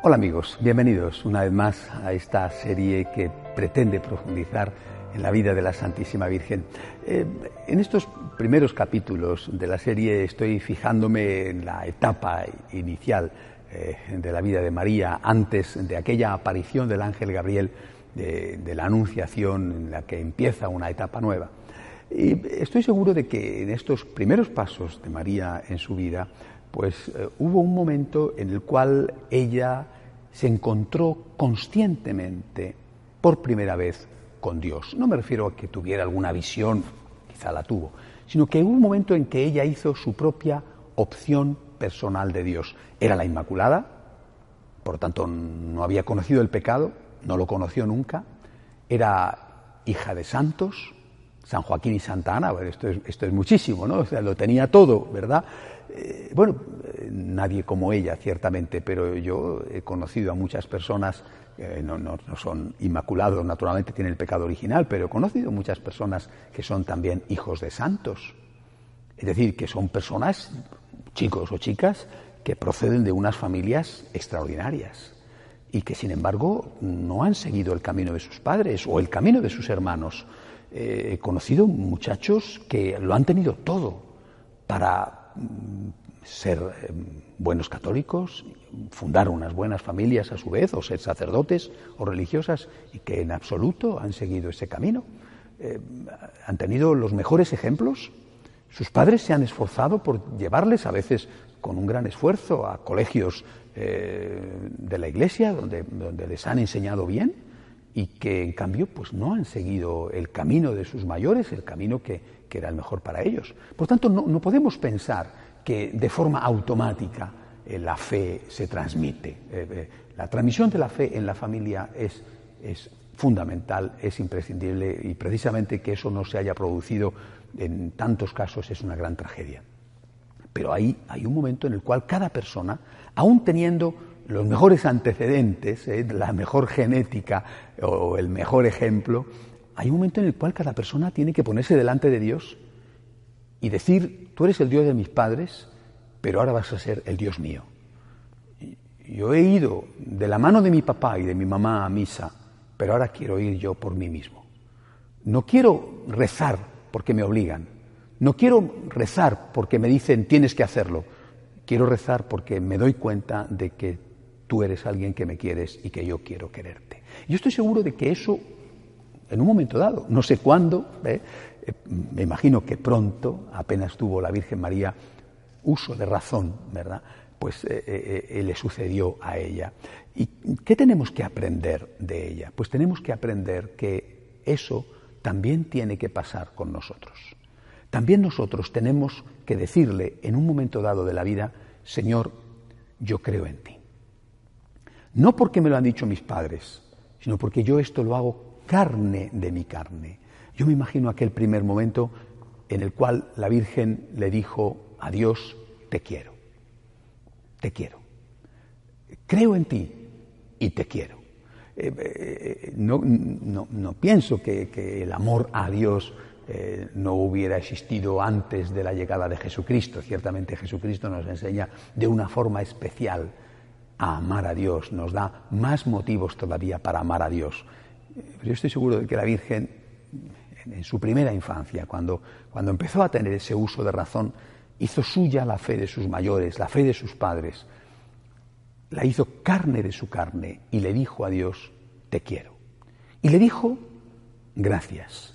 Hola amigos, bienvenidos una vez más a esta serie que pretende profundizar en la vida de la Santísima Virgen. Eh, en estos primeros capítulos de la serie estoy fijándome en la etapa inicial eh, de la vida de María antes de aquella aparición del ángel Gabriel de, la Anunciación en la que empieza una etapa nueva. Y estoy seguro de que en estos primeros pasos de María en su vida, pues eh, hubo un momento en el cual ella se encontró conscientemente por primera vez con Dios. No me refiero a que tuviera alguna visión, quizá la tuvo, sino que hubo un momento en que ella hizo su propia opción personal de Dios. Era la Inmaculada, por tanto no había conocido el pecado, no lo conoció nunca, era hija de santos, San Joaquín y Santa Ana, esto es, muchísimo, ¿no? O sea, lo tenía todo, ¿verdad? Eh, bueno, eh, nadie como ella, ciertamente, pero yo he conocido a muchas personas, eh, no, no, no, son inmaculados, naturalmente tienen el pecado original, pero he conocido muchas personas que son también hijos de santos. Es decir, que son personas, chicos o chicas, que proceden de unas familias extraordinarias y que sin embargo no han seguido el camino de sus padres o el camino de sus hermanos. Eh, he conocido muchachos que lo han tenido todo para mm, ser eh, buenos católicos, fundar unas buenas familias a su vez, o ser sacerdotes o religiosas, y que en absoluto han seguido ese camino. Eh, han tenido los mejores ejemplos. Sus padres se han esforzado por llevarles, a veces con un gran esfuerzo, a colegios de la iglesia, donde les han enseñado bien y que en cambio pues no han seguido el camino de sus mayores, el camino que, que era el mejor para ellos. Por tanto, no, no podemos pensar que de forma automática eh, la fe se transmite. Eh, eh, la transmisión de la fe en la familia es, es fundamental, es imprescindible y precisamente que eso no se haya producido en tantos casos es una gran tragedia. Pero ahí hay un momento en el cual cada persona, aún teniendo los mejores antecedentes, ¿eh? la mejor genética o el mejor ejemplo, hay un momento en el cual cada persona tiene que ponerse delante de Dios y decir, tú eres el Dios de mis padres, pero ahora vas a ser el Dios mío. Yo he ido de la mano de mi papá y de mi mamá a misa, pero ahora quiero ir yo por mí mismo. No quiero rezar porque me obligan. No quiero rezar porque me dicen tienes que hacerlo. Quiero rezar porque me doy cuenta de que tú eres alguien que me quieres y que yo quiero quererte. Yo estoy seguro de que eso, en un momento dado, no sé cuándo, ¿eh? Eh, me imagino que pronto, apenas tuvo la Virgen María uso de razón, ¿verdad? Pues eh, le sucedió a ella. ¿Y qué tenemos que aprender de ella? Pues tenemos que aprender que eso también tiene que pasar con nosotros. También nosotros tenemos que decirle en un momento dado de la vida, Señor, yo creo en ti. No porque me lo han dicho mis padres, sino porque yo esto lo hago carne de mi carne. Yo me imagino aquel primer momento en el cual la Virgen le dijo a Dios, te quiero, te quiero. Creo en ti y te quiero. Eh, eh, no, pienso que, el amor a Dios eh, no hubiera existido antes de la llegada de Jesucristo. Ciertamente Jesucristo nos enseña de una forma especial a amar a Dios, nos da más motivos todavía para amar a Dios. Yo estoy seguro de que la Virgen, en su primera infancia, cuando, cuando empezó a tener ese uso de razón, hizo suya la fe de sus mayores, la fe de sus padres, la hizo carne de su carne y le dijo a Dios, te quiero. Y le dijo, gracias.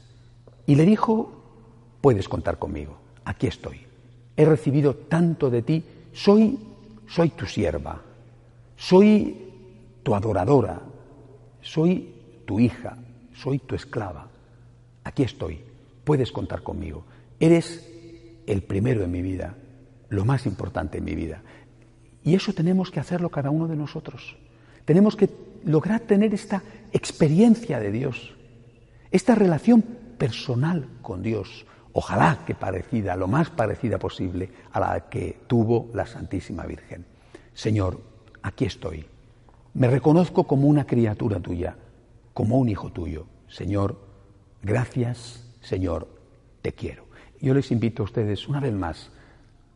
Y le dijo, puedes contar conmigo, aquí estoy. He recibido tanto de ti, soy, soy tu sierva, soy tu adoradora, soy tu hija, soy tu esclava. Aquí estoy, puedes contar conmigo. Eres el primero en mi vida, lo más importante en mi vida. Y eso tenemos que hacerlo cada uno de nosotros. Tenemos que lograr tener esta experiencia de Dios, esta relación personal con Dios, ojalá que parecida, lo más parecida posible a la que tuvo la Santísima Virgen. Señor, aquí estoy. Me reconozco como una criatura tuya, como un hijo tuyo. Señor, gracias, Señor, te quiero. Yo les invito a ustedes una vez más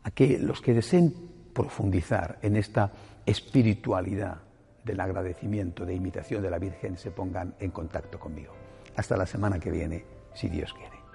a que los que deseen profundizar en esta espiritualidad del agradecimiento, de imitación de la Virgen, se pongan en contacto conmigo. Hasta la semana que viene, si Dios quiere.